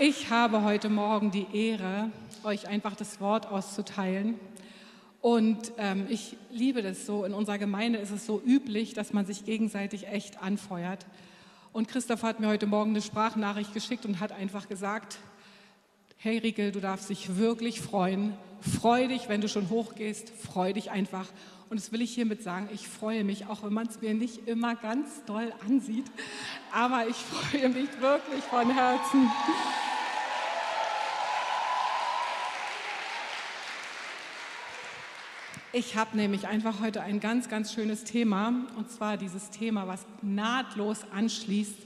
Ich habe heute Morgen die Ehre, euch einfach das Wort auszuteilen. Und ähm, ich liebe das so. In unserer Gemeinde ist es so üblich, dass man sich gegenseitig echt anfeuert. Und Christoph hat mir heute Morgen eine Sprachnachricht geschickt und hat einfach gesagt, hey Riekel, du darfst dich wirklich freuen. Freu dich, wenn du schon hochgehst, freu dich einfach. Und das will ich hiermit sagen, ich freue mich, auch wenn man es mir nicht immer ganz doll ansieht. Aber ich freue mich wirklich von Herzen. Ich habe nämlich einfach heute ein ganz, ganz schönes Thema, und zwar dieses Thema, was nahtlos anschließt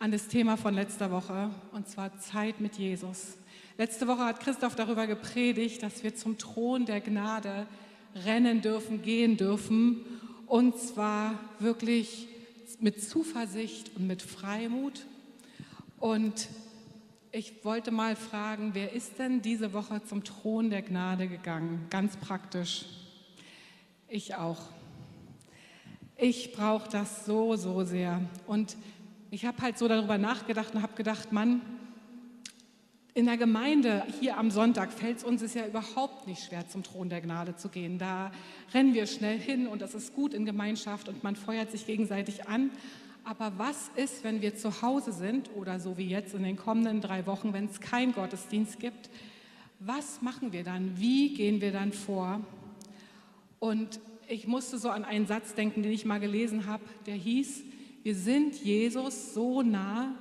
an das Thema von letzter Woche, und zwar Zeit mit Jesus. Letzte Woche hat Christoph darüber gepredigt, dass wir zum Thron der Gnade rennen dürfen, gehen dürfen, und zwar wirklich mit Zuversicht und mit Freimut. Und ich wollte mal fragen, wer ist denn diese Woche zum Thron der Gnade gegangen? Ganz praktisch. Ich auch. Ich brauche das so, so sehr. Und ich habe halt so darüber nachgedacht und habe gedacht, Mann, in der Gemeinde hier am Sonntag fällt es uns ist ja überhaupt nicht schwer, zum Thron der Gnade zu gehen. Da rennen wir schnell hin und das ist gut in Gemeinschaft und man feuert sich gegenseitig an. Aber was ist, wenn wir zu Hause sind oder so wie jetzt in den kommenden drei Wochen, wenn es keinen Gottesdienst gibt? Was machen wir dann? Wie gehen wir dann vor? Und ich musste so an einen Satz denken, den ich mal gelesen habe, der hieß, wir sind Jesus so nah,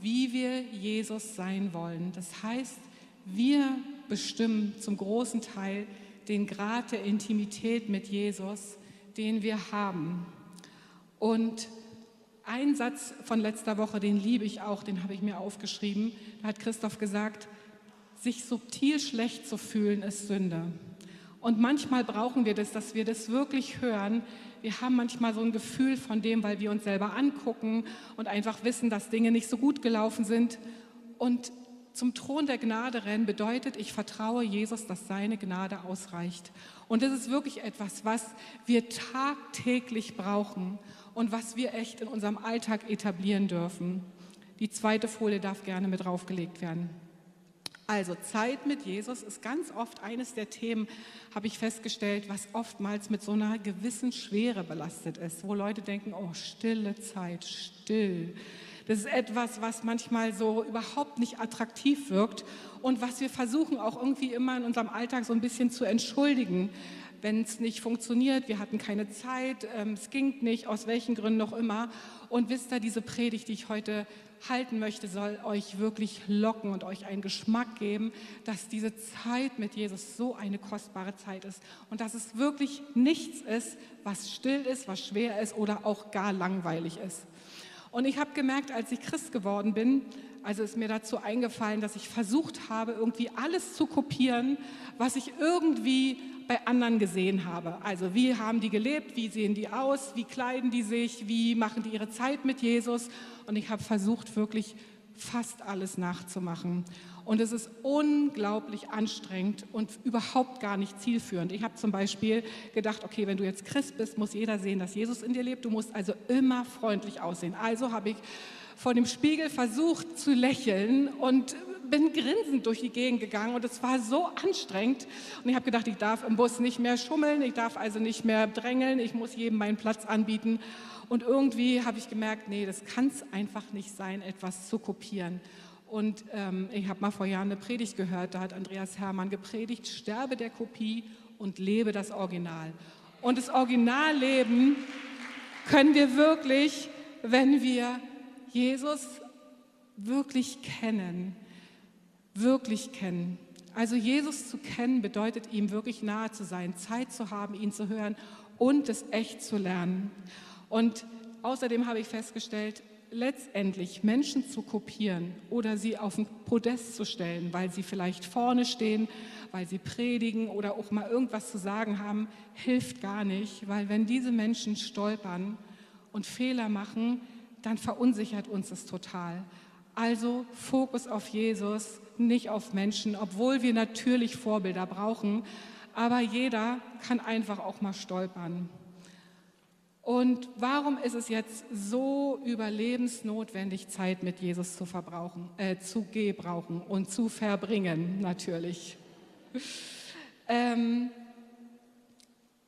wie wir Jesus sein wollen. Das heißt, wir bestimmen zum großen Teil den Grad der Intimität mit Jesus, den wir haben. Und ein Satz von letzter Woche, den liebe ich auch, den habe ich mir aufgeschrieben. Da hat Christoph gesagt, sich subtil schlecht zu fühlen ist Sünde. Und manchmal brauchen wir das, dass wir das wirklich hören. Wir haben manchmal so ein Gefühl von dem, weil wir uns selber angucken und einfach wissen, dass Dinge nicht so gut gelaufen sind. Und zum Thron der Gnade rennen bedeutet, ich vertraue Jesus, dass seine Gnade ausreicht. Und das ist wirklich etwas, was wir tagtäglich brauchen und was wir echt in unserem Alltag etablieren dürfen. Die zweite Folie darf gerne mit draufgelegt werden. Also Zeit mit Jesus ist ganz oft eines der Themen, habe ich festgestellt, was oftmals mit so einer gewissen Schwere belastet ist, wo Leute denken, oh, stille Zeit, still. Das ist etwas, was manchmal so überhaupt nicht attraktiv wirkt und was wir versuchen auch irgendwie immer in unserem Alltag so ein bisschen zu entschuldigen wenn es nicht funktioniert, wir hatten keine Zeit, ähm, es ging nicht, aus welchen Gründen noch immer. Und wisst ihr, diese Predigt, die ich heute halten möchte, soll euch wirklich locken und euch einen Geschmack geben, dass diese Zeit mit Jesus so eine kostbare Zeit ist und dass es wirklich nichts ist, was still ist, was schwer ist oder auch gar langweilig ist. Und ich habe gemerkt, als ich Christ geworden bin, also ist mir dazu eingefallen, dass ich versucht habe, irgendwie alles zu kopieren, was ich irgendwie bei anderen gesehen habe. Also wie haben die gelebt, wie sehen die aus, wie kleiden die sich, wie machen die ihre Zeit mit Jesus. Und ich habe versucht, wirklich fast alles nachzumachen. Und es ist unglaublich anstrengend und überhaupt gar nicht zielführend. Ich habe zum Beispiel gedacht, okay, wenn du jetzt Christ bist, muss jeder sehen, dass Jesus in dir lebt. Du musst also immer freundlich aussehen. Also habe ich vor dem Spiegel versucht zu lächeln und bin grinsend durch die Gegend gegangen und es war so anstrengend. Und ich habe gedacht, ich darf im Bus nicht mehr schummeln, ich darf also nicht mehr drängeln, ich muss jedem meinen Platz anbieten. Und irgendwie habe ich gemerkt, nee, das kann es einfach nicht sein, etwas zu kopieren. Und ähm, ich habe mal vor Jahren eine Predigt gehört, da hat Andreas Hermann gepredigt, sterbe der Kopie und lebe das Original. Und das Originalleben können wir wirklich, wenn wir Jesus wirklich kennen, wirklich kennen. Also Jesus zu kennen bedeutet ihm wirklich nahe zu sein, Zeit zu haben, ihn zu hören und es echt zu lernen. Und außerdem habe ich festgestellt, letztendlich Menschen zu kopieren oder sie auf ein Podest zu stellen, weil sie vielleicht vorne stehen, weil sie predigen oder auch mal irgendwas zu sagen haben, hilft gar nicht, weil wenn diese Menschen stolpern und Fehler machen, dann verunsichert uns das total. Also Fokus auf Jesus, nicht auf Menschen, obwohl wir natürlich Vorbilder brauchen. Aber jeder kann einfach auch mal stolpern. Und warum ist es jetzt so überlebensnotwendig, Zeit mit Jesus zu verbrauchen, äh, zu gebrauchen und zu verbringen, natürlich? Ähm,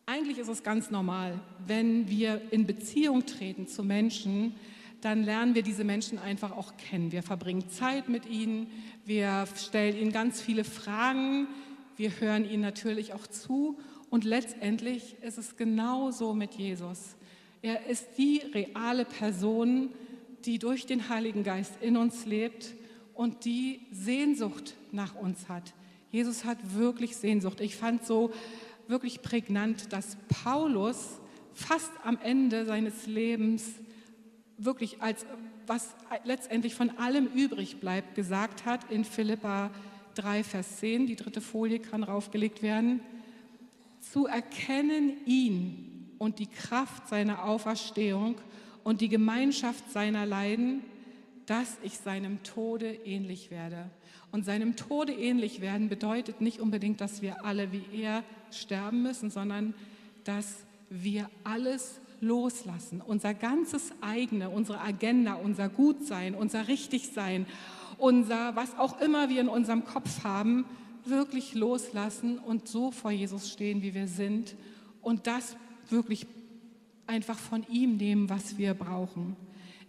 eigentlich ist es ganz normal, wenn wir in Beziehung treten zu Menschen, dann lernen wir diese Menschen einfach auch kennen. Wir verbringen Zeit mit ihnen, wir stellen ihnen ganz viele Fragen, wir hören ihnen natürlich auch zu und letztendlich ist es genauso mit Jesus. Er ist die reale Person, die durch den Heiligen Geist in uns lebt und die Sehnsucht nach uns hat. Jesus hat wirklich Sehnsucht. Ich fand so wirklich prägnant, dass Paulus fast am Ende seines Lebens wirklich als was letztendlich von allem übrig bleibt, gesagt hat in Philippa 3, Vers 10, die dritte Folie kann raufgelegt werden, zu erkennen ihn und die Kraft seiner Auferstehung und die Gemeinschaft seiner Leiden, dass ich seinem Tode ähnlich werde. Und seinem Tode ähnlich werden bedeutet nicht unbedingt, dass wir alle wie er sterben müssen, sondern dass wir alles loslassen, unser ganzes eigene, unsere Agenda, unser Gutsein, unser Richtigsein, unser, was auch immer wir in unserem Kopf haben, wirklich loslassen und so vor Jesus stehen, wie wir sind und das wirklich einfach von ihm nehmen, was wir brauchen.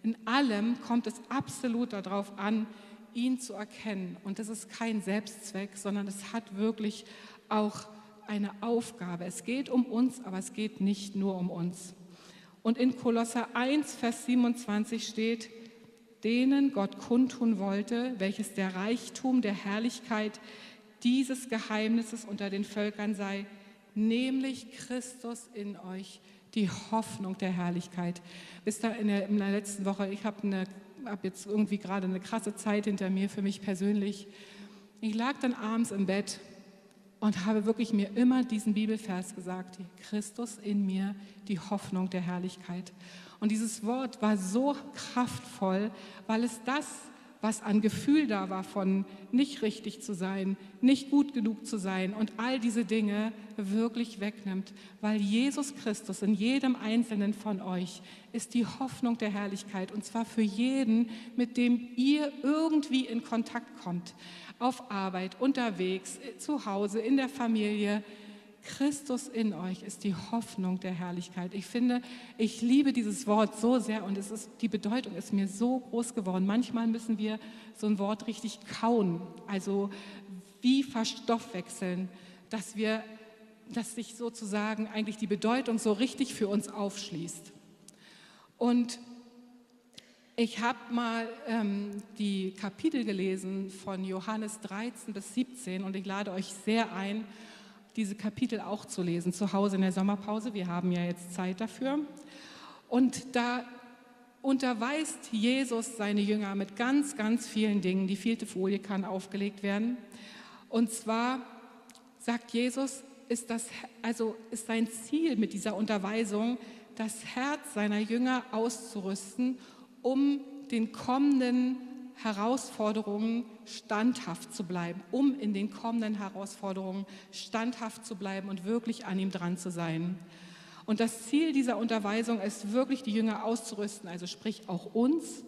In allem kommt es absolut darauf an, ihn zu erkennen. Und das ist kein Selbstzweck, sondern es hat wirklich auch eine Aufgabe. Es geht um uns, aber es geht nicht nur um uns. Und in Kolosser 1, Vers 27 steht, denen Gott kundtun wollte, welches der Reichtum der Herrlichkeit dieses Geheimnisses unter den Völkern sei, nämlich Christus in euch, die Hoffnung der Herrlichkeit. Wisst ihr, in der, in der letzten Woche, ich habe hab jetzt irgendwie gerade eine krasse Zeit hinter mir für mich persönlich. Ich lag dann abends im Bett und habe wirklich mir immer diesen Bibelvers gesagt, Christus in mir, die Hoffnung der Herrlichkeit. Und dieses Wort war so kraftvoll, weil es das was an Gefühl da war von nicht richtig zu sein, nicht gut genug zu sein und all diese Dinge wirklich wegnimmt, weil Jesus Christus in jedem einzelnen von euch ist die Hoffnung der Herrlichkeit und zwar für jeden, mit dem ihr irgendwie in Kontakt kommt, auf Arbeit, unterwegs, zu Hause, in der Familie, Christus in euch ist die Hoffnung der Herrlichkeit. Ich finde, ich liebe dieses Wort so sehr und es ist, die Bedeutung ist mir so groß geworden. Manchmal müssen wir so ein Wort richtig kauen, also wie verstoffwechseln, dass wir, dass sich sozusagen eigentlich die Bedeutung so richtig für uns aufschließt. Und ich habe mal ähm, die Kapitel gelesen von Johannes 13 bis 17 und ich lade euch sehr ein, diese Kapitel auch zu lesen, zu Hause in der Sommerpause. Wir haben ja jetzt Zeit dafür. Und da unterweist Jesus seine Jünger mit ganz, ganz vielen Dingen. Die vierte Folie kann aufgelegt werden. Und zwar sagt Jesus, ist, das, also ist sein Ziel mit dieser Unterweisung, das Herz seiner Jünger auszurüsten, um den kommenden Herausforderungen standhaft zu bleiben, um in den kommenden Herausforderungen standhaft zu bleiben und wirklich an ihm dran zu sein. Und das Ziel dieser Unterweisung ist wirklich, die Jünger auszurüsten, also sprich auch uns,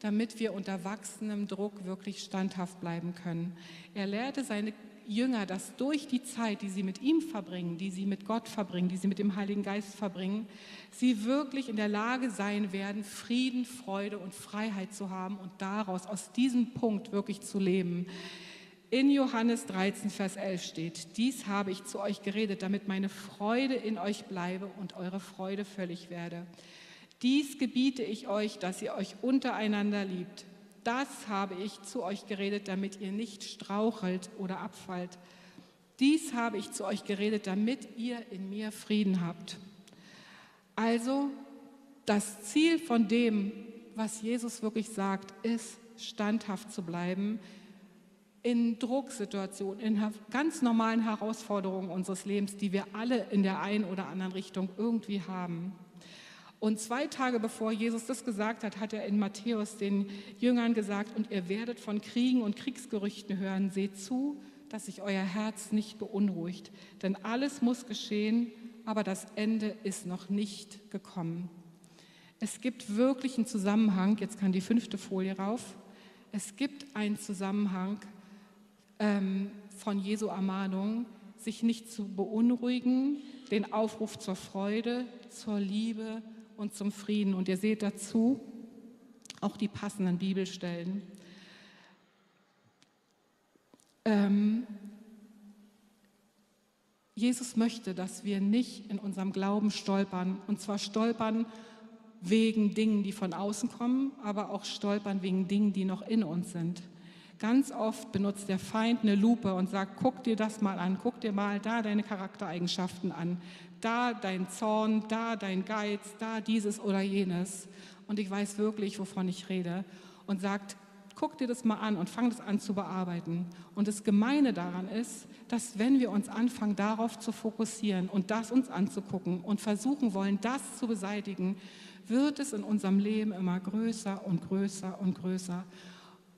damit wir unter wachsendem Druck wirklich standhaft bleiben können. Er lehrte seine Jünger, dass durch die Zeit, die sie mit ihm verbringen, die sie mit Gott verbringen, die sie mit dem Heiligen Geist verbringen, sie wirklich in der Lage sein werden, Frieden, Freude und Freiheit zu haben und daraus, aus diesem Punkt wirklich zu leben. In Johannes 13, Vers 11 steht, dies habe ich zu euch geredet, damit meine Freude in euch bleibe und eure Freude völlig werde. Dies gebiete ich euch, dass ihr euch untereinander liebt das habe ich zu euch geredet, damit ihr nicht strauchelt oder abfallt. Dies habe ich zu euch geredet, damit ihr in mir Frieden habt. Also das Ziel von dem, was Jesus wirklich sagt, ist, standhaft zu bleiben in Drucksituationen, in ganz normalen Herausforderungen unseres Lebens, die wir alle in der einen oder anderen Richtung irgendwie haben. Und zwei Tage bevor Jesus das gesagt hat, hat er in Matthäus den Jüngern gesagt, und ihr werdet von Kriegen und Kriegsgerüchten hören, seht zu, dass sich euer Herz nicht beunruhigt, denn alles muss geschehen, aber das Ende ist noch nicht gekommen. Es gibt wirklich einen Zusammenhang, jetzt kann die fünfte Folie rauf, es gibt einen Zusammenhang ähm, von Jesu Ermahnung, sich nicht zu beunruhigen, den Aufruf zur Freude, zur Liebe und zum Frieden. Und ihr seht dazu auch die passenden Bibelstellen. Ähm, Jesus möchte, dass wir nicht in unserem Glauben stolpern. Und zwar stolpern wegen Dingen, die von außen kommen, aber auch stolpern wegen Dingen, die noch in uns sind. Ganz oft benutzt der Feind eine Lupe und sagt, guck dir das mal an, guck dir mal da deine Charaktereigenschaften an, da dein Zorn, da dein Geiz, da dieses oder jenes. Und ich weiß wirklich, wovon ich rede. Und sagt, guck dir das mal an und fang das an zu bearbeiten. Und das Gemeine daran ist, dass wenn wir uns anfangen, darauf zu fokussieren und das uns anzugucken und versuchen wollen, das zu beseitigen, wird es in unserem Leben immer größer und größer und größer.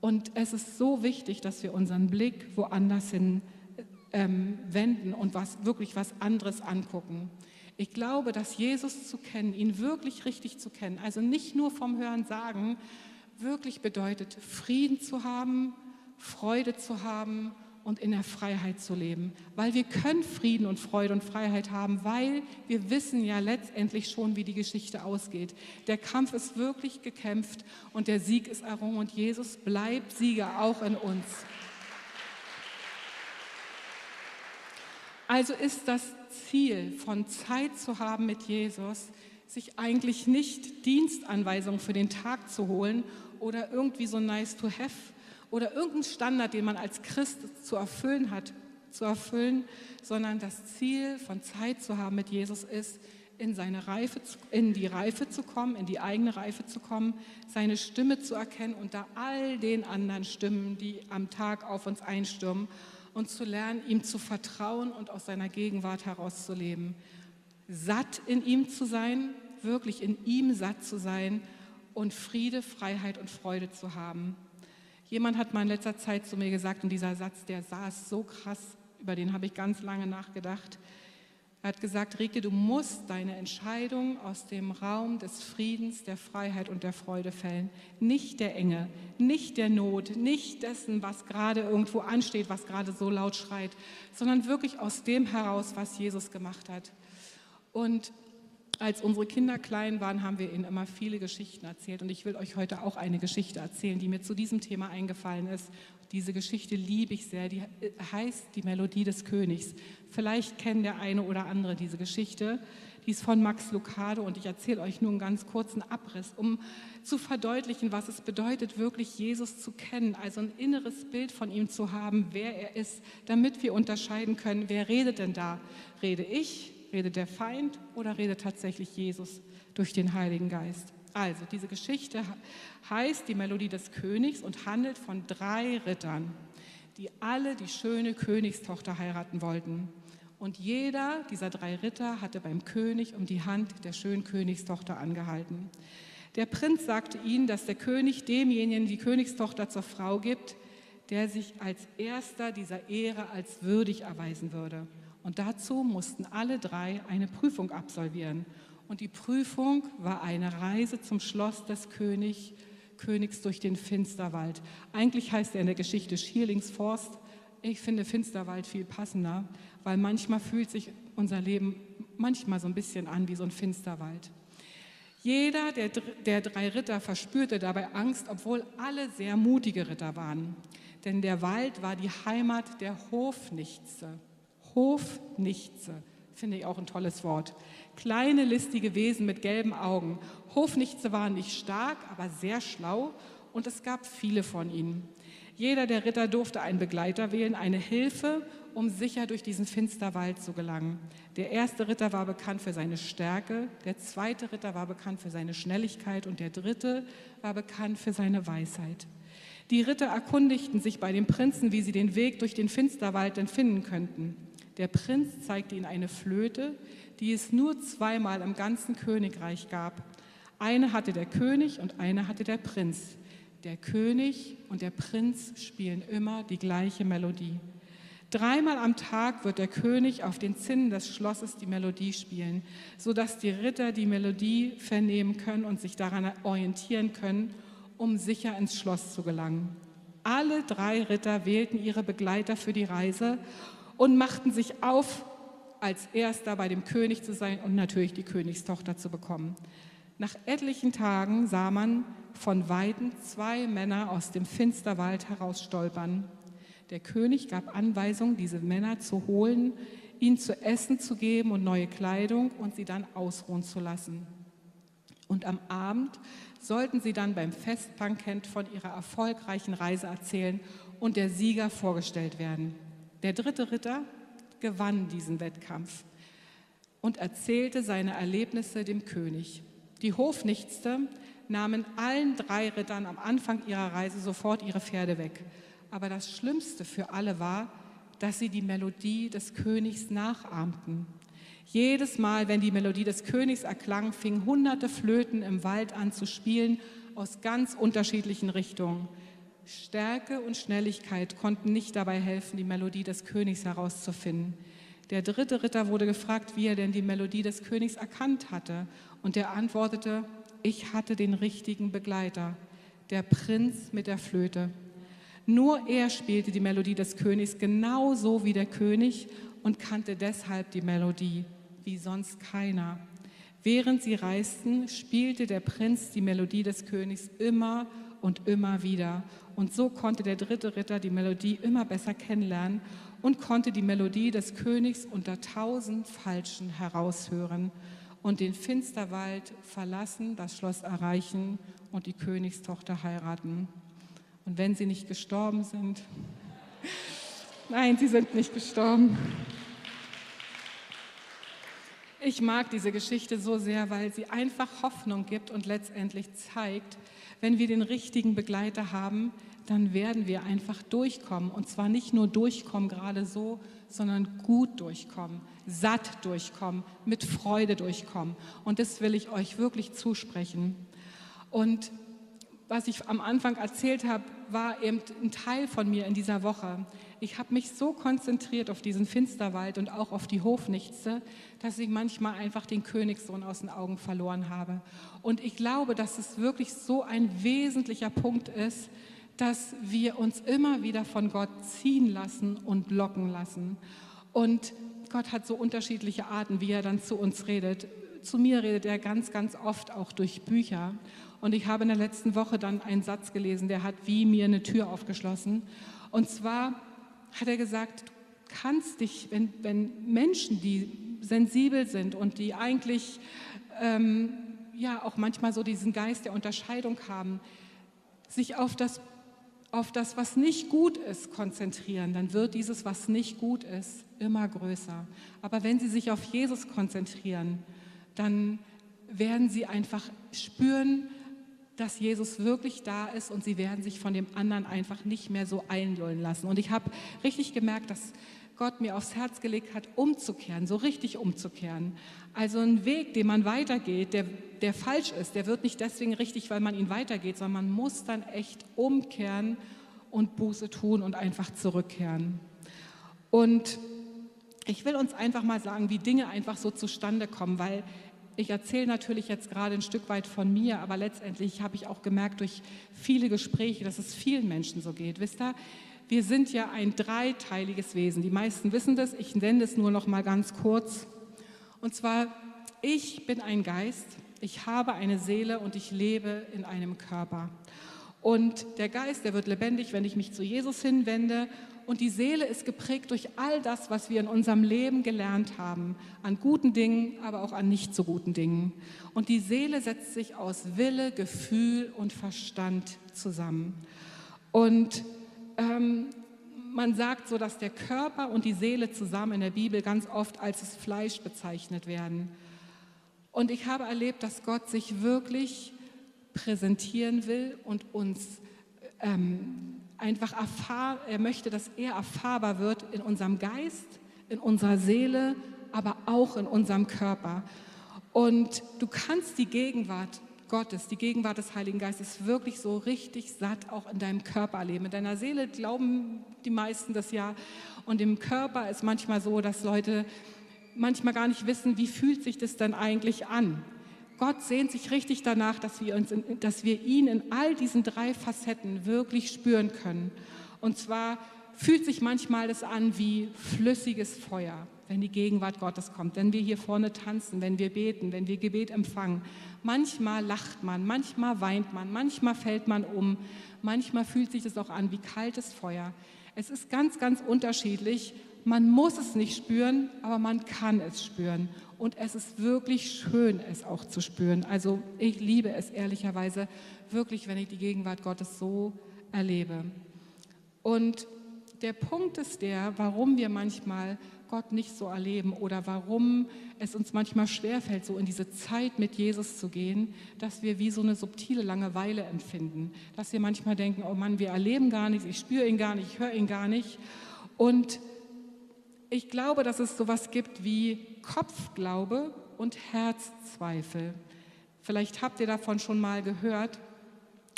Und es ist so wichtig, dass wir unseren Blick woanders hin ähm, wenden und was, wirklich was anderes angucken. Ich glaube, dass Jesus zu kennen, ihn wirklich richtig zu kennen, also nicht nur vom Hören sagen, wirklich bedeutet, Frieden zu haben, Freude zu haben und in der Freiheit zu leben. Weil wir können Frieden und Freude und Freiheit haben, weil wir wissen ja letztendlich schon, wie die Geschichte ausgeht. Der Kampf ist wirklich gekämpft und der Sieg ist errungen und Jesus bleibt Sieger auch in uns. Also ist das Ziel von Zeit zu haben mit Jesus, sich eigentlich nicht Dienstanweisungen für den Tag zu holen oder irgendwie so nice to have oder irgendeinen Standard, den man als Christ zu erfüllen hat, zu erfüllen, sondern das Ziel von Zeit zu haben mit Jesus ist, in, seine Reife, in die Reife zu kommen, in die eigene Reife zu kommen, seine Stimme zu erkennen unter all den anderen Stimmen, die am Tag auf uns einstürmen und zu lernen, ihm zu vertrauen und aus seiner Gegenwart herauszuleben. Satt in ihm zu sein, wirklich in ihm satt zu sein und Friede, Freiheit und Freude zu haben. Jemand hat mal in letzter Zeit zu mir gesagt, und dieser Satz, der saß so krass, über den habe ich ganz lange nachgedacht. Er hat gesagt, Rike, du musst deine Entscheidung aus dem Raum des Friedens, der Freiheit und der Freude fällen. Nicht der Enge, nicht der Not, nicht dessen, was gerade irgendwo ansteht, was gerade so laut schreit, sondern wirklich aus dem heraus, was Jesus gemacht hat. Und als unsere Kinder klein waren, haben wir ihnen immer viele Geschichten erzählt. Und ich will euch heute auch eine Geschichte erzählen, die mir zu diesem Thema eingefallen ist. Diese Geschichte liebe ich sehr. Die heißt Die Melodie des Königs. Vielleicht kennt der eine oder andere diese Geschichte. Die ist von Max Lucado und ich erzähle euch nur einen ganz kurzen Abriss, um zu verdeutlichen, was es bedeutet, wirklich Jesus zu kennen, also ein inneres Bild von ihm zu haben, wer er ist, damit wir unterscheiden können, wer redet denn da? Rede ich, Redet der Feind oder redet tatsächlich Jesus durch den Heiligen Geist? Also, diese Geschichte heißt die Melodie des Königs und handelt von drei Rittern, die alle die schöne Königstochter heiraten wollten. Und jeder dieser drei Ritter hatte beim König um die Hand der schönen Königstochter angehalten. Der Prinz sagte ihnen, dass der König demjenigen die Königstochter zur Frau gibt, der sich als erster dieser Ehre als würdig erweisen würde. Und dazu mussten alle drei eine Prüfung absolvieren. Und die Prüfung war eine Reise zum Schloss des König, Königs durch den Finsterwald. Eigentlich heißt er in der Geschichte Schierlingsforst. Ich finde Finsterwald viel passender, weil manchmal fühlt sich unser Leben manchmal so ein bisschen an wie so ein Finsterwald. Jeder der, der drei Ritter verspürte dabei Angst, obwohl alle sehr mutige Ritter waren. Denn der Wald war die Heimat der Hofnichtse. Hofnichtse, finde ich auch ein tolles Wort. Kleine, listige Wesen mit gelben Augen. Hofnichtse waren nicht stark, aber sehr schlau und es gab viele von ihnen. Jeder der Ritter durfte einen Begleiter wählen, eine Hilfe, um sicher durch diesen Finsterwald zu gelangen. Der erste Ritter war bekannt für seine Stärke, der zweite Ritter war bekannt für seine Schnelligkeit und der dritte war bekannt für seine Weisheit. Die Ritter erkundigten sich bei dem Prinzen, wie sie den Weg durch den Finsterwald denn finden könnten. Der Prinz zeigte ihnen eine Flöte, die es nur zweimal im ganzen Königreich gab. Eine hatte der König und eine hatte der Prinz. Der König und der Prinz spielen immer die gleiche Melodie. Dreimal am Tag wird der König auf den Zinnen des Schlosses die Melodie spielen, sodass die Ritter die Melodie vernehmen können und sich daran orientieren können, um sicher ins Schloss zu gelangen. Alle drei Ritter wählten ihre Begleiter für die Reise und machten sich auf, als erster bei dem König zu sein und natürlich die Königstochter zu bekommen. Nach etlichen Tagen sah man von Weitem zwei Männer aus dem Finsterwald herausstolpern. Der König gab Anweisung, diese Männer zu holen, ihnen zu essen zu geben und neue Kleidung und sie dann ausruhen zu lassen. Und am Abend sollten sie dann beim Festbankett von ihrer erfolgreichen Reise erzählen und der Sieger vorgestellt werden. Der dritte Ritter gewann diesen Wettkampf und erzählte seine Erlebnisse dem König. Die Hofnichtste nahmen allen drei Rittern am Anfang ihrer Reise sofort ihre Pferde weg. Aber das Schlimmste für alle war, dass sie die Melodie des Königs nachahmten. Jedes Mal, wenn die Melodie des Königs erklang, fingen hunderte Flöten im Wald an zu spielen aus ganz unterschiedlichen Richtungen. Stärke und Schnelligkeit konnten nicht dabei helfen, die Melodie des Königs herauszufinden. Der dritte Ritter wurde gefragt, wie er denn die Melodie des Königs erkannt hatte. Und er antwortete, ich hatte den richtigen Begleiter, der Prinz mit der Flöte. Nur er spielte die Melodie des Königs genauso wie der König und kannte deshalb die Melodie wie sonst keiner. Während sie reisten, spielte der Prinz die Melodie des Königs immer und immer wieder. Und so konnte der dritte Ritter die Melodie immer besser kennenlernen und konnte die Melodie des Königs unter tausend Falschen heraushören und den Finsterwald verlassen, das Schloss erreichen und die Königstochter heiraten. Und wenn sie nicht gestorben sind, nein, sie sind nicht gestorben. Ich mag diese Geschichte so sehr, weil sie einfach Hoffnung gibt und letztendlich zeigt, wenn wir den richtigen Begleiter haben, dann werden wir einfach durchkommen. Und zwar nicht nur durchkommen gerade so, sondern gut durchkommen, satt durchkommen, mit Freude durchkommen. Und das will ich euch wirklich zusprechen. Und was ich am Anfang erzählt habe, war eben ein Teil von mir in dieser Woche. Ich habe mich so konzentriert auf diesen Finsterwald und auch auf die Hofnichtse, dass ich manchmal einfach den Königssohn aus den Augen verloren habe. Und ich glaube, dass es wirklich so ein wesentlicher Punkt ist, dass wir uns immer wieder von Gott ziehen lassen und locken lassen. Und Gott hat so unterschiedliche Arten, wie er dann zu uns redet. Zu mir redet er ganz, ganz oft auch durch Bücher. Und ich habe in der letzten Woche dann einen Satz gelesen, der hat wie mir eine Tür aufgeschlossen. Und zwar hat er gesagt, du kannst dich, wenn, wenn Menschen, die sensibel sind und die eigentlich ähm, ja auch manchmal so diesen Geist der Unterscheidung haben, sich auf das, auf das, was nicht gut ist, konzentrieren, dann wird dieses, was nicht gut ist, immer größer. Aber wenn sie sich auf Jesus konzentrieren, dann werden sie einfach spüren, dass Jesus wirklich da ist und sie werden sich von dem anderen einfach nicht mehr so einlullen lassen. Und ich habe richtig gemerkt, dass Gott mir aufs Herz gelegt hat, umzukehren, so richtig umzukehren. Also ein Weg, den man weitergeht, der, der falsch ist, der wird nicht deswegen richtig, weil man ihn weitergeht, sondern man muss dann echt umkehren und Buße tun und einfach zurückkehren. Und ich will uns einfach mal sagen, wie Dinge einfach so zustande kommen, weil ich erzähle natürlich jetzt gerade ein Stück weit von mir, aber letztendlich habe ich auch gemerkt durch viele Gespräche, dass es vielen Menschen so geht. Wisst ihr, wir sind ja ein dreiteiliges Wesen. Die meisten wissen das. Ich nenne es nur noch mal ganz kurz. Und zwar, ich bin ein Geist, ich habe eine Seele und ich lebe in einem Körper. Und der Geist, der wird lebendig, wenn ich mich zu Jesus hinwende und die Seele ist geprägt durch all das, was wir in unserem Leben gelernt haben, an guten Dingen, aber auch an nicht so guten Dingen. Und die Seele setzt sich aus Wille, Gefühl und Verstand zusammen. Und ähm, man sagt so, dass der Körper und die Seele zusammen in der Bibel ganz oft als das Fleisch bezeichnet werden. Und ich habe erlebt, dass Gott sich wirklich präsentieren will und uns ähm, einfach erfahr, er möchte, dass er erfahrbar wird in unserem Geist, in unserer Seele, aber auch in unserem Körper. Und du kannst die Gegenwart Gottes, die Gegenwart des Heiligen Geistes wirklich so richtig satt auch in deinem Körper erleben. In deiner Seele glauben die meisten das ja. Und im Körper ist manchmal so, dass Leute manchmal gar nicht wissen, wie fühlt sich das denn eigentlich an. Gott sehnt sich richtig danach, dass wir, uns in, dass wir ihn in all diesen drei Facetten wirklich spüren können. Und zwar fühlt sich manchmal das an wie flüssiges Feuer, wenn die Gegenwart Gottes kommt, wenn wir hier vorne tanzen, wenn wir beten, wenn wir Gebet empfangen. Manchmal lacht man, manchmal weint man, manchmal fällt man um, manchmal fühlt sich das auch an wie kaltes Feuer. Es ist ganz, ganz unterschiedlich. Man muss es nicht spüren, aber man kann es spüren. Und es ist wirklich schön, es auch zu spüren. Also ich liebe es ehrlicherweise wirklich, wenn ich die Gegenwart Gottes so erlebe. Und der Punkt ist der, warum wir manchmal Gott nicht so erleben oder warum es uns manchmal schwerfällt, so in diese Zeit mit Jesus zu gehen, dass wir wie so eine subtile Langeweile empfinden. Dass wir manchmal denken, oh Mann, wir erleben gar nichts, ich spüre ihn gar nicht, ich höre ihn gar nicht. Und ich glaube, dass es sowas gibt wie Kopfglaube und Herzzweifel. Vielleicht habt ihr davon schon mal gehört.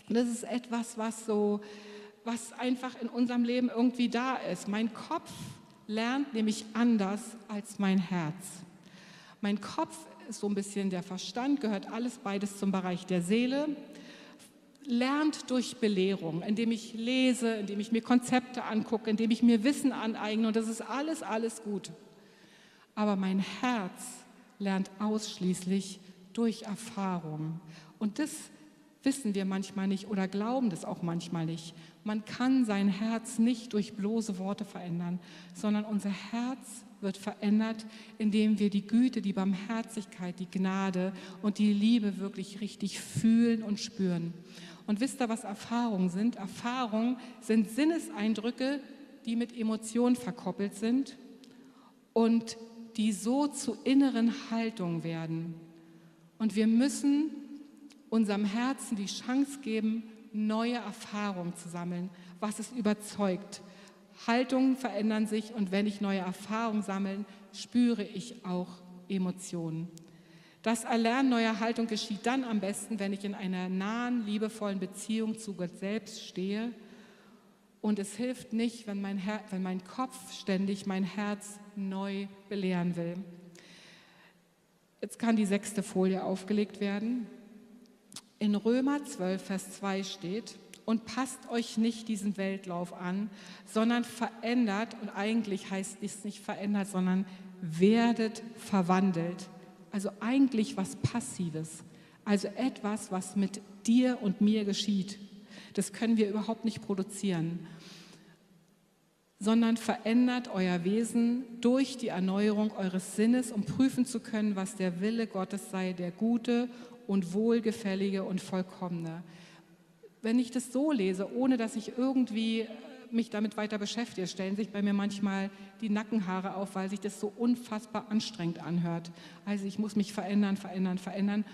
das ist etwas, was so, was einfach in unserem Leben irgendwie da ist. Mein Kopf lernt nämlich anders als mein Herz. Mein Kopf ist so ein bisschen der Verstand, gehört alles beides zum Bereich der Seele lernt durch Belehrung, indem ich lese, indem ich mir Konzepte angucke, indem ich mir Wissen aneigne und das ist alles, alles gut. Aber mein Herz lernt ausschließlich durch Erfahrung. Und das wissen wir manchmal nicht oder glauben das auch manchmal nicht. Man kann sein Herz nicht durch bloße Worte verändern, sondern unser Herz wird verändert, indem wir die Güte, die Barmherzigkeit, die Gnade und die Liebe wirklich richtig fühlen und spüren. Und wisst ihr, was Erfahrungen sind? Erfahrungen sind Sinneseindrücke, die mit Emotionen verkoppelt sind und die so zu inneren Haltungen werden. Und wir müssen unserem Herzen die Chance geben, neue Erfahrungen zu sammeln, was es überzeugt. Haltungen verändern sich und wenn ich neue Erfahrungen sammle, spüre ich auch Emotionen. Das Erlernen neuer Haltung geschieht dann am besten, wenn ich in einer nahen, liebevollen Beziehung zu Gott selbst stehe. Und es hilft nicht, wenn mein, Her wenn mein Kopf ständig mein Herz neu belehren will. Jetzt kann die sechste Folie aufgelegt werden. In Römer 12, Vers 2 steht, und passt euch nicht diesen Weltlauf an, sondern verändert, und eigentlich heißt es nicht verändert, sondern werdet verwandelt also eigentlich was Passives, also etwas, was mit dir und mir geschieht. Das können wir überhaupt nicht produzieren, sondern verändert euer Wesen durch die Erneuerung eures Sinnes, um prüfen zu können, was der Wille Gottes sei, der gute und wohlgefällige und vollkommene. Wenn ich das so lese, ohne dass ich irgendwie mich damit weiter beschäftige, stellen sich bei mir manchmal die Nackenhaare auf, weil sich das so unfassbar anstrengend anhört. Also ich muss mich verändern, verändern, verändern.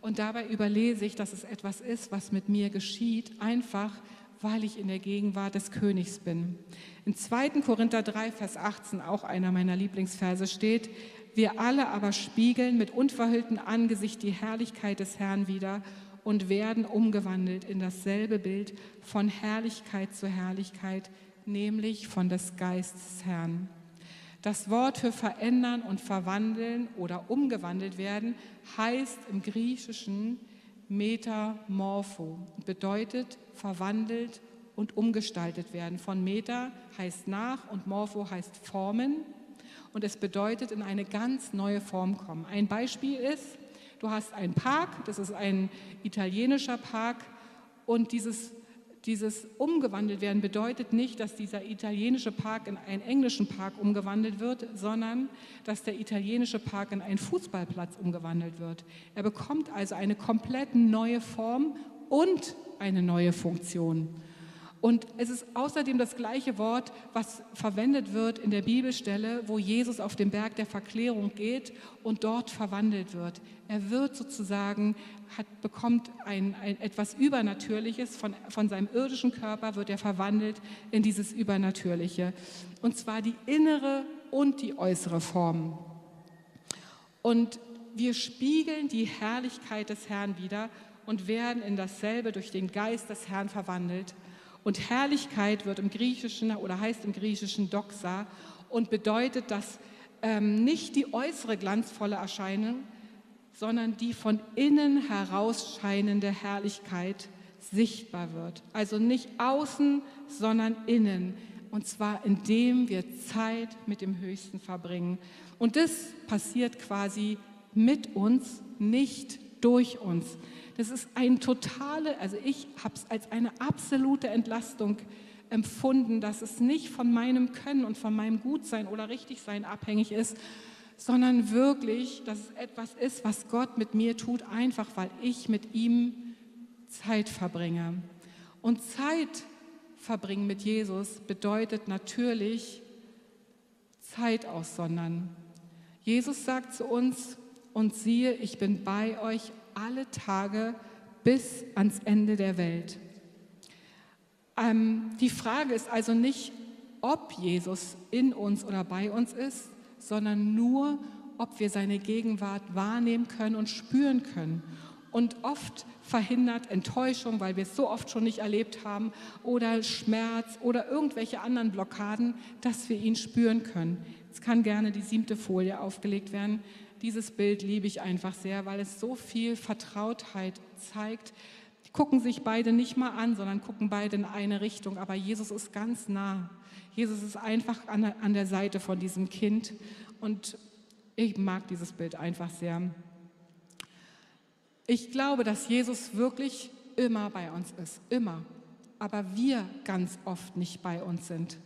Und dabei überlese ich, dass es etwas ist, was mit mir geschieht, einfach weil ich in der Gegenwart des Königs bin. In 2. Korinther 3, Vers 18, auch einer meiner Lieblingsverse, steht, wir alle aber spiegeln mit unverhülltem Angesicht die Herrlichkeit des Herrn wieder und werden umgewandelt in dasselbe Bild von Herrlichkeit zu Herrlichkeit, nämlich von des Geistes Herrn. Das Wort für verändern und verwandeln oder umgewandelt werden heißt im Griechischen Metamorpho, bedeutet verwandelt und umgestaltet werden. Von Meta heißt nach und Morpho heißt formen und es bedeutet in eine ganz neue Form kommen. Ein Beispiel ist, Du hast einen Park, das ist ein italienischer Park und dieses, dieses umgewandelt werden bedeutet nicht, dass dieser italienische Park in einen englischen Park umgewandelt wird, sondern dass der italienische Park in einen Fußballplatz umgewandelt wird. Er bekommt also eine komplett neue Form und eine neue Funktion. Und es ist außerdem das gleiche Wort, was verwendet wird in der Bibelstelle, wo Jesus auf den Berg der Verklärung geht und dort verwandelt wird. Er wird sozusagen, hat, bekommt ein, ein etwas Übernatürliches, von, von seinem irdischen Körper wird er verwandelt in dieses Übernatürliche. Und zwar die innere und die äußere Form. Und wir spiegeln die Herrlichkeit des Herrn wieder und werden in dasselbe durch den Geist des Herrn verwandelt. Und Herrlichkeit wird im Griechischen oder heißt im Griechischen Doxa und bedeutet, dass ähm, nicht die äußere glanzvolle Erscheinung, sondern die von innen herausscheinende Herrlichkeit sichtbar wird. Also nicht außen, sondern innen. Und zwar indem wir Zeit mit dem Höchsten verbringen. Und das passiert quasi mit uns, nicht durch uns. Das ist eine totale, also ich habe es als eine absolute Entlastung empfunden, dass es nicht von meinem Können und von meinem Gutsein oder Richtigsein abhängig ist, sondern wirklich, dass es etwas ist, was Gott mit mir tut, einfach weil ich mit ihm Zeit verbringe. Und Zeit verbringen mit Jesus bedeutet natürlich Zeit aussondern. Jesus sagt zu uns, und siehe, ich bin bei euch alle Tage bis ans Ende der Welt. Ähm, die Frage ist also nicht, ob Jesus in uns oder bei uns ist, sondern nur, ob wir seine Gegenwart wahrnehmen können und spüren können. Und oft verhindert Enttäuschung, weil wir es so oft schon nicht erlebt haben, oder Schmerz oder irgendwelche anderen Blockaden, dass wir ihn spüren können. Jetzt kann gerne die siebte Folie aufgelegt werden. Dieses Bild liebe ich einfach sehr, weil es so viel Vertrautheit zeigt. Die gucken sich beide nicht mal an, sondern gucken beide in eine Richtung. Aber Jesus ist ganz nah. Jesus ist einfach an der Seite von diesem Kind. Und ich mag dieses Bild einfach sehr. Ich glaube, dass Jesus wirklich immer bei uns ist, immer. Aber wir ganz oft nicht bei uns sind.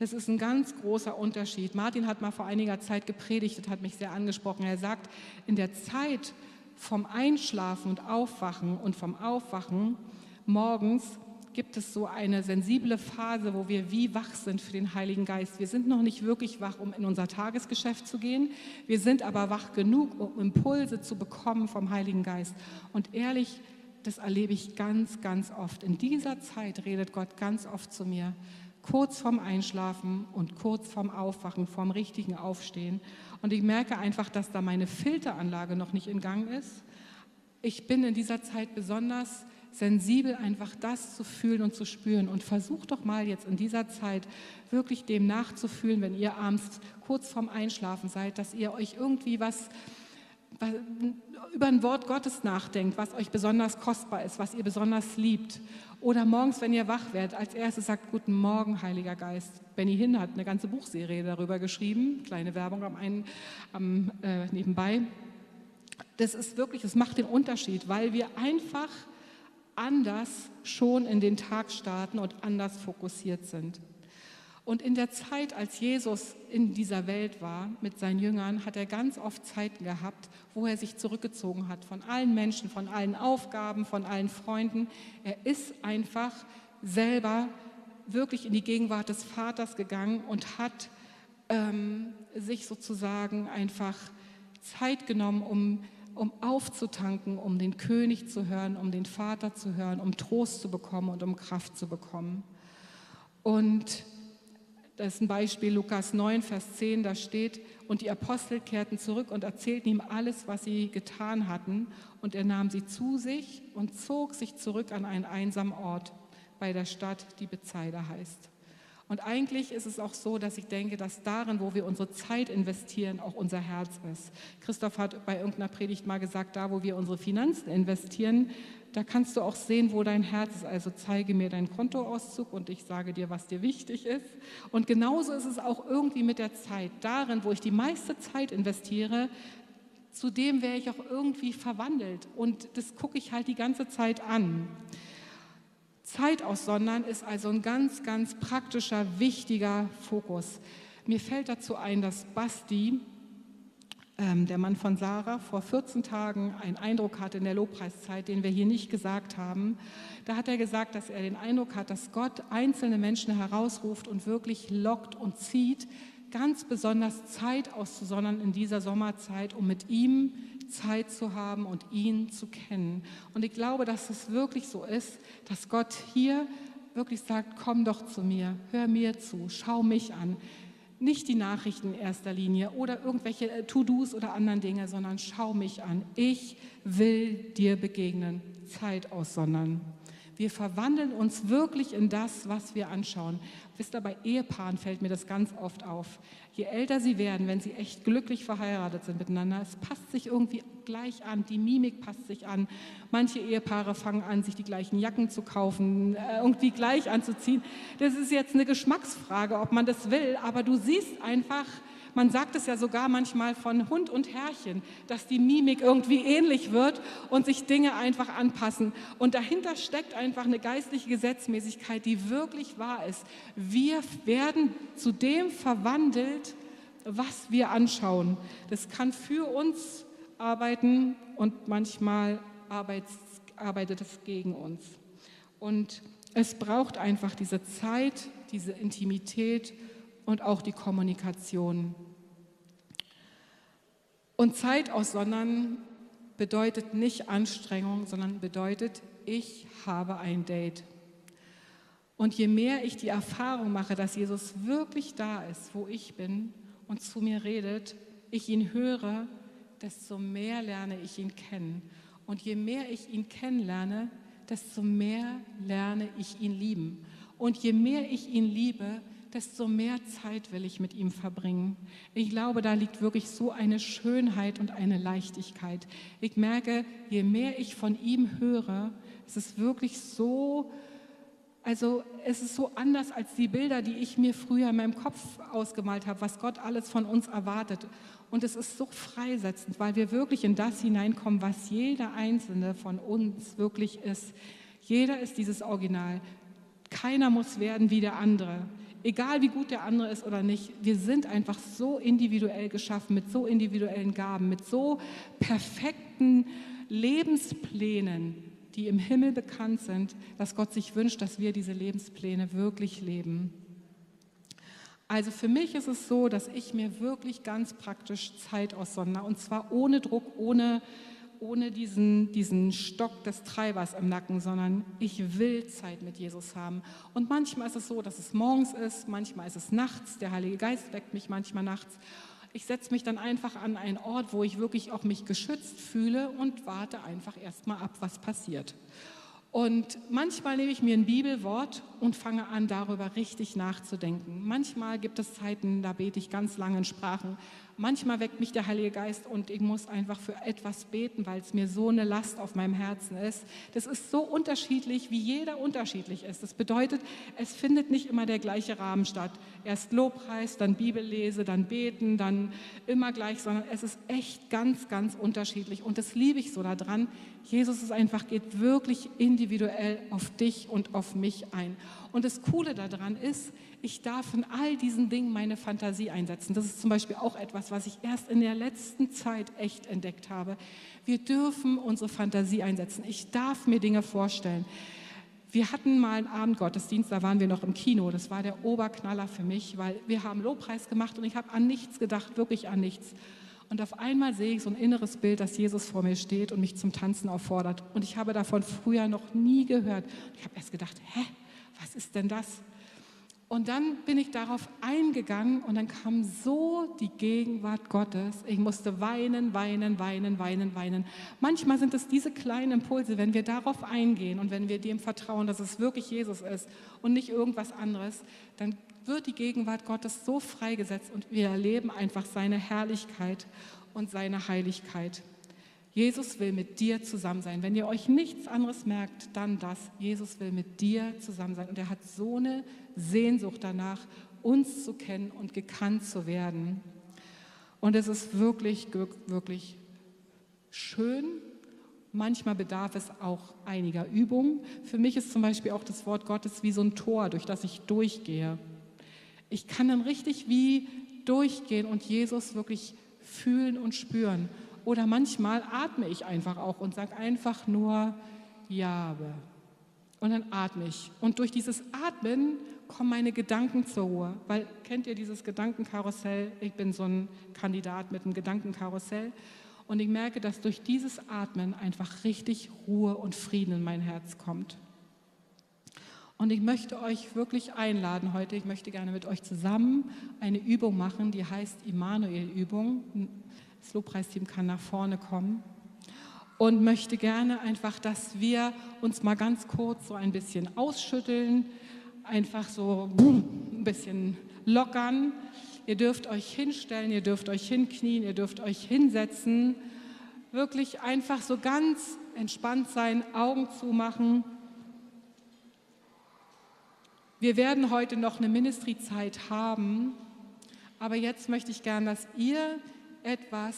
Das ist ein ganz großer Unterschied. Martin hat mal vor einiger Zeit gepredigt und hat mich sehr angesprochen. Er sagt, in der Zeit vom Einschlafen und Aufwachen und vom Aufwachen morgens gibt es so eine sensible Phase, wo wir wie wach sind für den Heiligen Geist. Wir sind noch nicht wirklich wach, um in unser Tagesgeschäft zu gehen. Wir sind aber wach genug, um Impulse zu bekommen vom Heiligen Geist. Und ehrlich, das erlebe ich ganz, ganz oft. In dieser Zeit redet Gott ganz oft zu mir, kurz vorm Einschlafen und kurz vorm Aufwachen, vorm richtigen Aufstehen. Und ich merke einfach, dass da meine Filteranlage noch nicht in Gang ist. Ich bin in dieser Zeit besonders sensibel, einfach das zu fühlen und zu spüren. Und versucht doch mal jetzt in dieser Zeit wirklich dem nachzufühlen, wenn ihr abends kurz vorm Einschlafen seid, dass ihr euch irgendwie was über ein Wort Gottes nachdenkt, was euch besonders kostbar ist, was ihr besonders liebt. Oder morgens, wenn ihr wach werdet, als erstes sagt, guten Morgen, Heiliger Geist. Benny Hinn hat eine ganze Buchserie darüber geschrieben, kleine Werbung am, einen, am äh, nebenbei. Das ist wirklich, das macht den Unterschied, weil wir einfach anders schon in den Tag starten und anders fokussiert sind. Und in der Zeit, als Jesus in dieser Welt war mit seinen Jüngern, hat er ganz oft Zeiten gehabt, wo er sich zurückgezogen hat von allen Menschen, von allen Aufgaben, von allen Freunden. Er ist einfach selber wirklich in die Gegenwart des Vaters gegangen und hat ähm, sich sozusagen einfach Zeit genommen, um um aufzutanken, um den König zu hören, um den Vater zu hören, um Trost zu bekommen und um Kraft zu bekommen. Und das ist ein Beispiel Lukas 9, Vers 10, da steht, und die Apostel kehrten zurück und erzählten ihm alles, was sie getan hatten. Und er nahm sie zu sich und zog sich zurück an einen einsamen Ort bei der Stadt, die Bezeida heißt. Und eigentlich ist es auch so, dass ich denke, dass darin, wo wir unsere Zeit investieren, auch unser Herz ist. Christoph hat bei irgendeiner Predigt mal gesagt, da, wo wir unsere Finanzen investieren, da kannst du auch sehen, wo dein Herz ist. Also zeige mir deinen Kontoauszug und ich sage dir, was dir wichtig ist. Und genauso ist es auch irgendwie mit der Zeit. Darin, wo ich die meiste Zeit investiere, zu dem wäre ich auch irgendwie verwandelt. Und das gucke ich halt die ganze Zeit an. Zeit aussondern ist also ein ganz, ganz praktischer, wichtiger Fokus. Mir fällt dazu ein, dass Basti, der Mann von Sarah, vor 14 Tagen einen Eindruck hatte in der Lobpreiszeit, den wir hier nicht gesagt haben. Da hat er gesagt, dass er den Eindruck hat, dass Gott einzelne Menschen herausruft und wirklich lockt und zieht, ganz besonders Zeit auszusondern in dieser Sommerzeit, um mit ihm Zeit zu haben und ihn zu kennen. Und ich glaube, dass es wirklich so ist, dass Gott hier wirklich sagt, komm doch zu mir, hör mir zu, schau mich an. Nicht die Nachrichten in erster Linie oder irgendwelche To-Dos oder anderen Dinge, sondern schau mich an. Ich will dir begegnen. Zeit aussondern. Wir verwandeln uns wirklich in das, was wir anschauen. Wisst ihr, bei Ehepaaren fällt mir das ganz oft auf. Je älter sie werden, wenn sie echt glücklich verheiratet sind miteinander, es passt sich irgendwie gleich an, die Mimik passt sich an. Manche Ehepaare fangen an, sich die gleichen Jacken zu kaufen, äh, irgendwie gleich anzuziehen. Das ist jetzt eine Geschmacksfrage, ob man das will, aber du siehst einfach, man sagt es ja sogar manchmal von Hund und Herrchen, dass die Mimik irgendwie ähnlich wird und sich Dinge einfach anpassen. Und dahinter steckt einfach eine geistliche Gesetzmäßigkeit, die wirklich wahr ist. Wir werden zu dem verwandelt, was wir anschauen. Das kann für uns arbeiten und manchmal arbeitet es gegen uns. Und es braucht einfach diese Zeit, diese Intimität und auch die Kommunikation. Und Zeit aussondern bedeutet nicht Anstrengung, sondern bedeutet, ich habe ein Date. Und je mehr ich die Erfahrung mache, dass Jesus wirklich da ist, wo ich bin und zu mir redet, ich ihn höre, desto mehr lerne ich ihn kennen. Und je mehr ich ihn kennenlerne, desto mehr lerne ich ihn lieben. Und je mehr ich ihn liebe, desto mehr Zeit will ich mit ihm verbringen. Ich glaube, da liegt wirklich so eine Schönheit und eine Leichtigkeit. Ich merke, je mehr ich von ihm höre, es ist wirklich so, also es ist so anders als die Bilder, die ich mir früher in meinem Kopf ausgemalt habe, was Gott alles von uns erwartet. Und es ist so freisetzend, weil wir wirklich in das hineinkommen, was jeder einzelne von uns wirklich ist. Jeder ist dieses Original. Keiner muss werden wie der andere egal wie gut der andere ist oder nicht, wir sind einfach so individuell geschaffen, mit so individuellen Gaben, mit so perfekten Lebensplänen, die im Himmel bekannt sind, dass Gott sich wünscht, dass wir diese Lebenspläne wirklich leben. Also für mich ist es so, dass ich mir wirklich ganz praktisch Zeit aussonder und zwar ohne Druck, ohne ohne diesen, diesen Stock des Treibers im Nacken, sondern ich will Zeit mit Jesus haben. Und manchmal ist es so, dass es morgens ist, manchmal ist es nachts, der Heilige Geist weckt mich manchmal nachts. Ich setze mich dann einfach an einen Ort, wo ich wirklich auch mich geschützt fühle und warte einfach erstmal ab, was passiert. Und manchmal nehme ich mir ein Bibelwort und fange an, darüber richtig nachzudenken. Manchmal gibt es Zeiten, da bete ich ganz lange in Sprachen. Manchmal weckt mich der Heilige Geist und ich muss einfach für etwas beten, weil es mir so eine Last auf meinem Herzen ist. Das ist so unterschiedlich, wie jeder unterschiedlich ist. Das bedeutet, es findet nicht immer der gleiche Rahmen statt. Erst Lobpreis, dann Bibellese, dann beten, dann immer gleich, sondern es ist echt ganz, ganz unterschiedlich. Und das liebe ich so daran. Jesus ist einfach, geht wirklich individuell auf dich und auf mich ein. Und das Coole daran ist, ich darf in all diesen Dingen meine Fantasie einsetzen. Das ist zum Beispiel auch etwas, was ich erst in der letzten Zeit echt entdeckt habe. Wir dürfen unsere Fantasie einsetzen. Ich darf mir Dinge vorstellen. Wir hatten mal einen Abendgottesdienst, da waren wir noch im Kino. Das war der Oberknaller für mich, weil wir haben Lobpreis gemacht und ich habe an nichts gedacht, wirklich an nichts. Und auf einmal sehe ich so ein inneres Bild, dass Jesus vor mir steht und mich zum Tanzen auffordert. Und ich habe davon früher noch nie gehört. Ich habe erst gedacht, hä, was ist denn das? Und dann bin ich darauf eingegangen und dann kam so die Gegenwart Gottes. Ich musste weinen, weinen, weinen, weinen, weinen. Manchmal sind es diese kleinen Impulse, wenn wir darauf eingehen und wenn wir dem vertrauen, dass es wirklich Jesus ist und nicht irgendwas anderes, dann wird die Gegenwart Gottes so freigesetzt und wir erleben einfach seine Herrlichkeit und seine Heiligkeit. Jesus will mit dir zusammen sein. Wenn ihr euch nichts anderes merkt, dann das. Jesus will mit dir zusammen sein. Und er hat so eine Sehnsucht danach, uns zu kennen und gekannt zu werden. Und es ist wirklich, wirklich schön. Manchmal bedarf es auch einiger Übung. Für mich ist zum Beispiel auch das Wort Gottes wie so ein Tor, durch das ich durchgehe. Ich kann dann richtig wie durchgehen und Jesus wirklich fühlen und spüren. Oder manchmal atme ich einfach auch und sage einfach nur Jabe. Und dann atme ich. Und durch dieses Atmen kommen meine Gedanken zur Ruhe. Weil, kennt ihr dieses Gedankenkarussell? Ich bin so ein Kandidat mit einem Gedankenkarussell. Und ich merke, dass durch dieses Atmen einfach richtig Ruhe und Frieden in mein Herz kommt. Und ich möchte euch wirklich einladen heute, ich möchte gerne mit euch zusammen eine Übung machen, die heißt Immanuel-Übung. Das Lobpreisteam kann nach vorne kommen. und möchte gerne einfach, dass wir uns mal ganz kurz so ein bisschen ausschütteln, einfach so ein bisschen lockern. Ihr dürft euch hinstellen, ihr dürft euch hinknien, ihr dürft euch hinsetzen. Wirklich einfach so ganz entspannt sein, Augen zumachen. Wir werden heute noch eine Ministry-Zeit haben, aber jetzt möchte ich gern, dass ihr etwas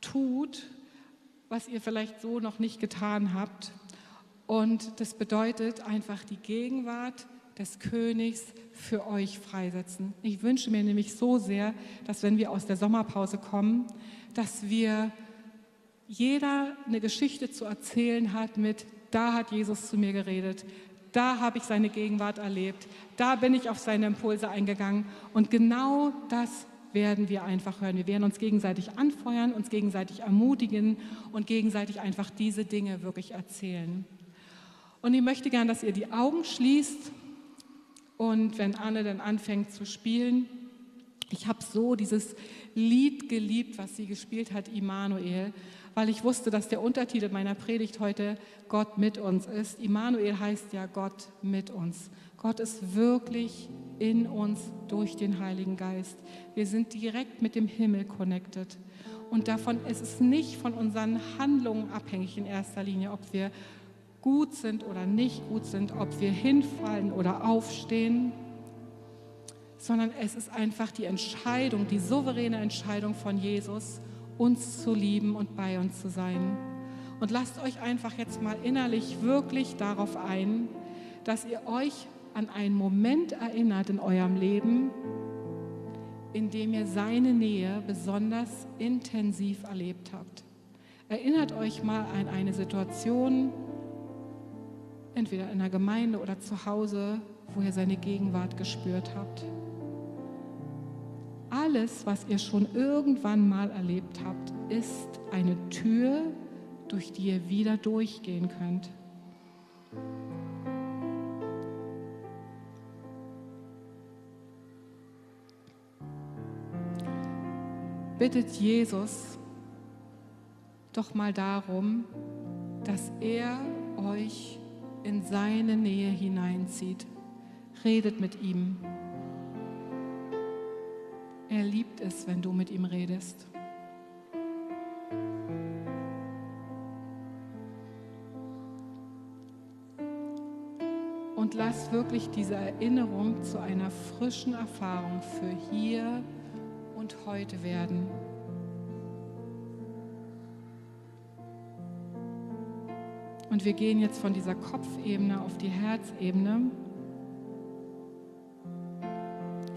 tut, was ihr vielleicht so noch nicht getan habt. Und das bedeutet einfach die Gegenwart des Königs für euch freisetzen. Ich wünsche mir nämlich so sehr, dass wenn wir aus der Sommerpause kommen, dass wir jeder eine Geschichte zu erzählen hat mit, da hat Jesus zu mir geredet, da habe ich seine Gegenwart erlebt, da bin ich auf seine Impulse eingegangen und genau das werden wir einfach hören. Wir werden uns gegenseitig anfeuern, uns gegenseitig ermutigen und gegenseitig einfach diese Dinge wirklich erzählen. Und ich möchte gern, dass ihr die Augen schließt und wenn Anne dann anfängt zu spielen, ich habe so dieses Lied geliebt, was sie gespielt hat, Immanuel, weil ich wusste, dass der Untertitel meiner Predigt heute Gott mit uns ist. Immanuel heißt ja Gott mit uns. Gott ist wirklich in uns durch den Heiligen Geist. Wir sind direkt mit dem Himmel connected. Und davon ist es nicht von unseren Handlungen abhängig in erster Linie, ob wir gut sind oder nicht gut sind, ob wir hinfallen oder aufstehen, sondern es ist einfach die Entscheidung, die souveräne Entscheidung von Jesus, uns zu lieben und bei uns zu sein. Und lasst euch einfach jetzt mal innerlich wirklich darauf ein, dass ihr euch an einen Moment erinnert in eurem Leben, in dem ihr seine Nähe besonders intensiv erlebt habt. Erinnert euch mal an eine Situation, entweder in der Gemeinde oder zu Hause, wo ihr seine Gegenwart gespürt habt. Alles, was ihr schon irgendwann mal erlebt habt, ist eine Tür, durch die ihr wieder durchgehen könnt. Bittet Jesus doch mal darum, dass er euch in seine Nähe hineinzieht. Redet mit ihm. Er liebt es, wenn du mit ihm redest. Und lass wirklich diese Erinnerung zu einer frischen Erfahrung für hier und heute werden. Und wir gehen jetzt von dieser Kopfebene auf die Herzebene.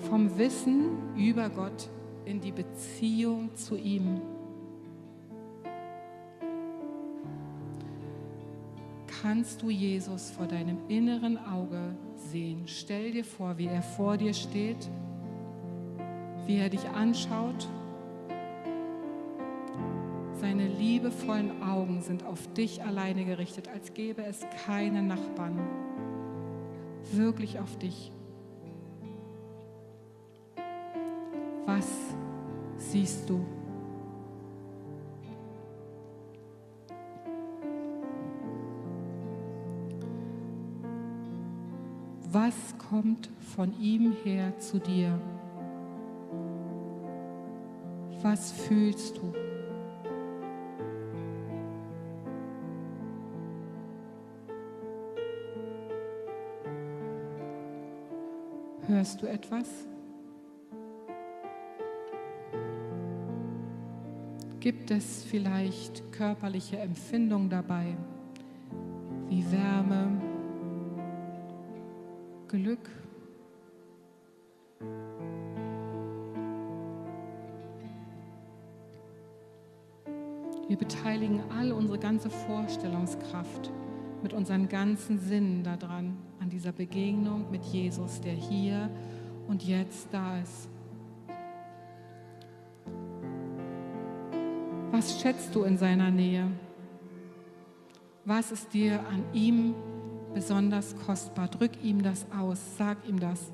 Vom Wissen über Gott in die Beziehung zu ihm. Kannst du Jesus vor deinem inneren Auge sehen? Stell dir vor, wie er vor dir steht, wie er dich anschaut seine liebevollen Augen sind auf dich alleine gerichtet, als gäbe es keine Nachbarn. Wirklich auf dich. Was siehst du? Was kommt von ihm her zu dir? Was fühlst du? Hörst du etwas? Gibt es vielleicht körperliche Empfindungen dabei, wie Wärme, Glück? Wir beteiligen all unsere ganze Vorstellungskraft mit unseren ganzen Sinnen daran, an dieser Begegnung mit Jesus, der hier und jetzt da ist. Was schätzt du in seiner Nähe? Was ist dir an ihm besonders kostbar? Drück ihm das aus, sag ihm das.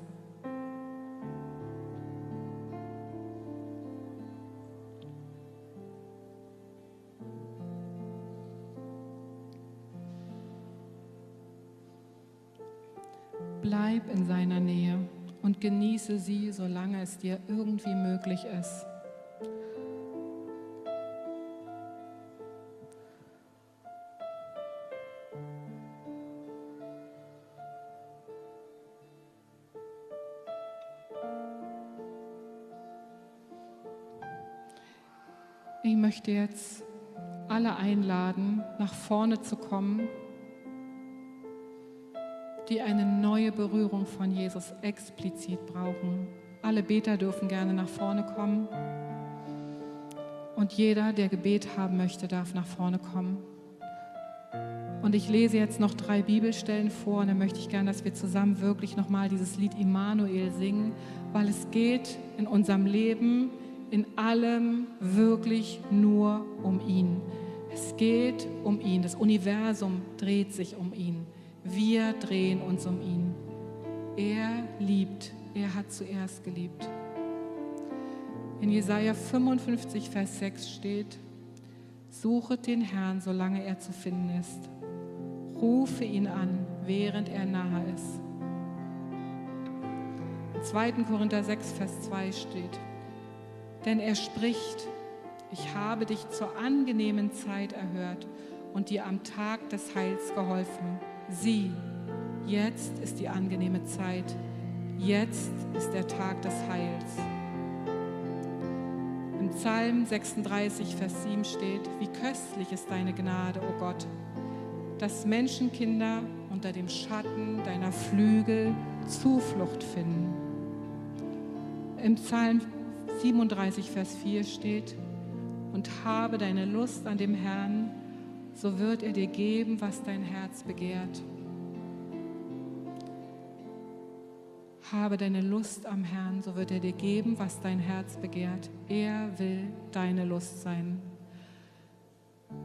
Genieße sie, solange es dir irgendwie möglich ist. Ich möchte jetzt alle einladen, nach vorne zu kommen, die eine neue Berührung von Jesus explizit brauchen. Alle Beter dürfen gerne nach vorne kommen. Und jeder, der Gebet haben möchte, darf nach vorne kommen. Und ich lese jetzt noch drei Bibelstellen vor und dann möchte ich gerne, dass wir zusammen wirklich nochmal dieses Lied Immanuel singen, weil es geht in unserem Leben in allem wirklich nur um ihn. Es geht um ihn. Das Universum dreht sich um ihn. Wir drehen uns um ihn. Er liebt. Er hat zuerst geliebt. In Jesaja 55, Vers 6 steht: Suchet den Herrn, solange er zu finden ist. Rufe ihn an, während er nahe ist. In 2. Korinther 6, Vers 2 steht: denn er spricht, ich habe dich zur angenehmen Zeit erhört und dir am Tag des Heils geholfen. Sieh, jetzt ist die angenehme Zeit, jetzt ist der Tag des Heils. Im Psalm 36, Vers 7 steht, wie köstlich ist deine Gnade, o oh Gott, dass Menschenkinder unter dem Schatten deiner Flügel Zuflucht finden. Im Psalm 37, Vers 4 steht, und habe deine Lust an dem Herrn, so wird er dir geben, was dein Herz begehrt. Habe deine Lust am Herrn, so wird er dir geben, was dein Herz begehrt. Er will deine Lust sein.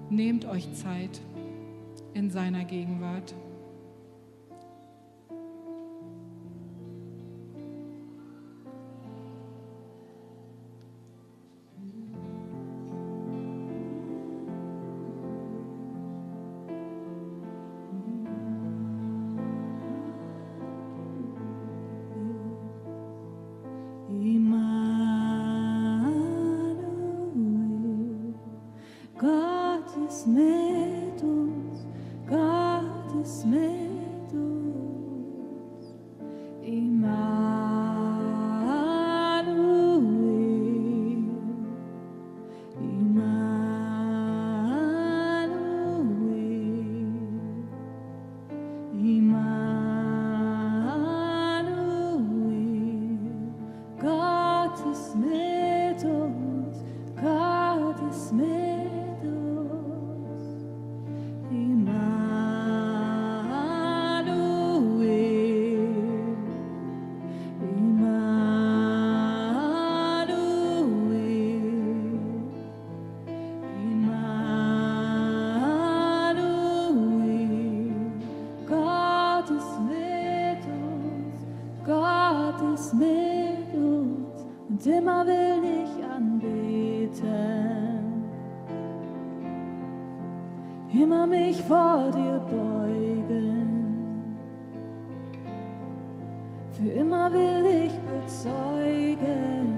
Nehmt euch Zeit in seiner Gegenwart. immer mich vor dir beugen. Für immer will ich bezeugen,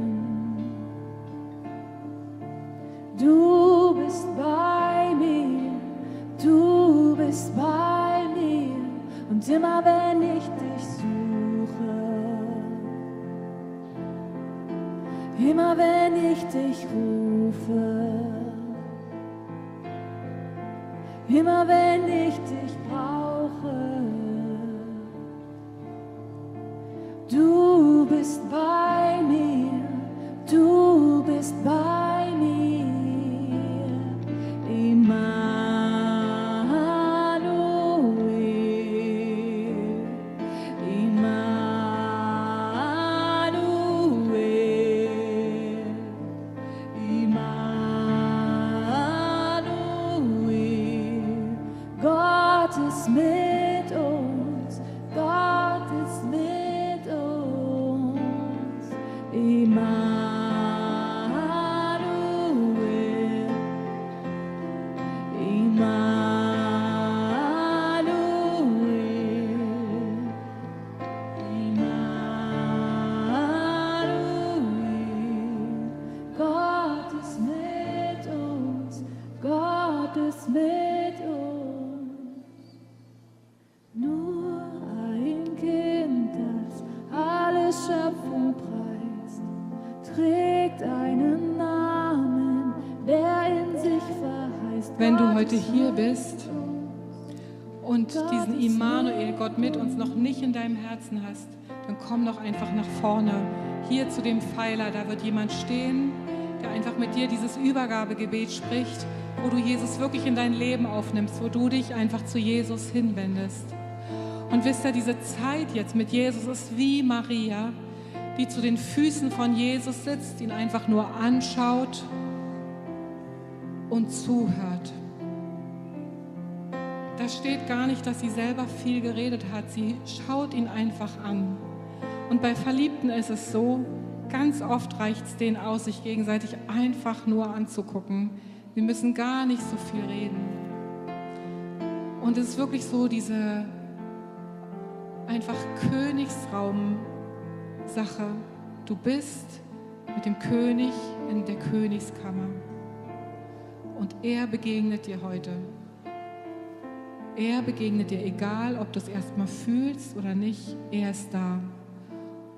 du bist bei mir, du bist bei mir und immer wenn ich dich suche, immer wenn ich dich rufe. immer wenn ich dich brauche. Du bist bei mir, du bist bei mir. wenn du heute hier bist und diesen Immanuel, Gott mit uns, noch nicht in deinem Herzen hast, dann komm doch einfach nach vorne, hier zu dem Pfeiler. Da wird jemand stehen, der einfach mit dir dieses Übergabegebet spricht wo du Jesus wirklich in dein Leben aufnimmst, wo du dich einfach zu Jesus hinwendest. Und wisst ihr, diese Zeit jetzt mit Jesus ist wie Maria, die zu den Füßen von Jesus sitzt, ihn einfach nur anschaut und zuhört. Da steht gar nicht, dass sie selber viel geredet hat. Sie schaut ihn einfach an. Und bei Verliebten ist es so, ganz oft reicht es denen aus, sich gegenseitig einfach nur anzugucken. Wir müssen gar nicht so viel reden. Und es ist wirklich so diese einfach Königsraum-Sache. Du bist mit dem König in der Königskammer. Und er begegnet dir heute. Er begegnet dir, egal ob du es erstmal fühlst oder nicht, er ist da.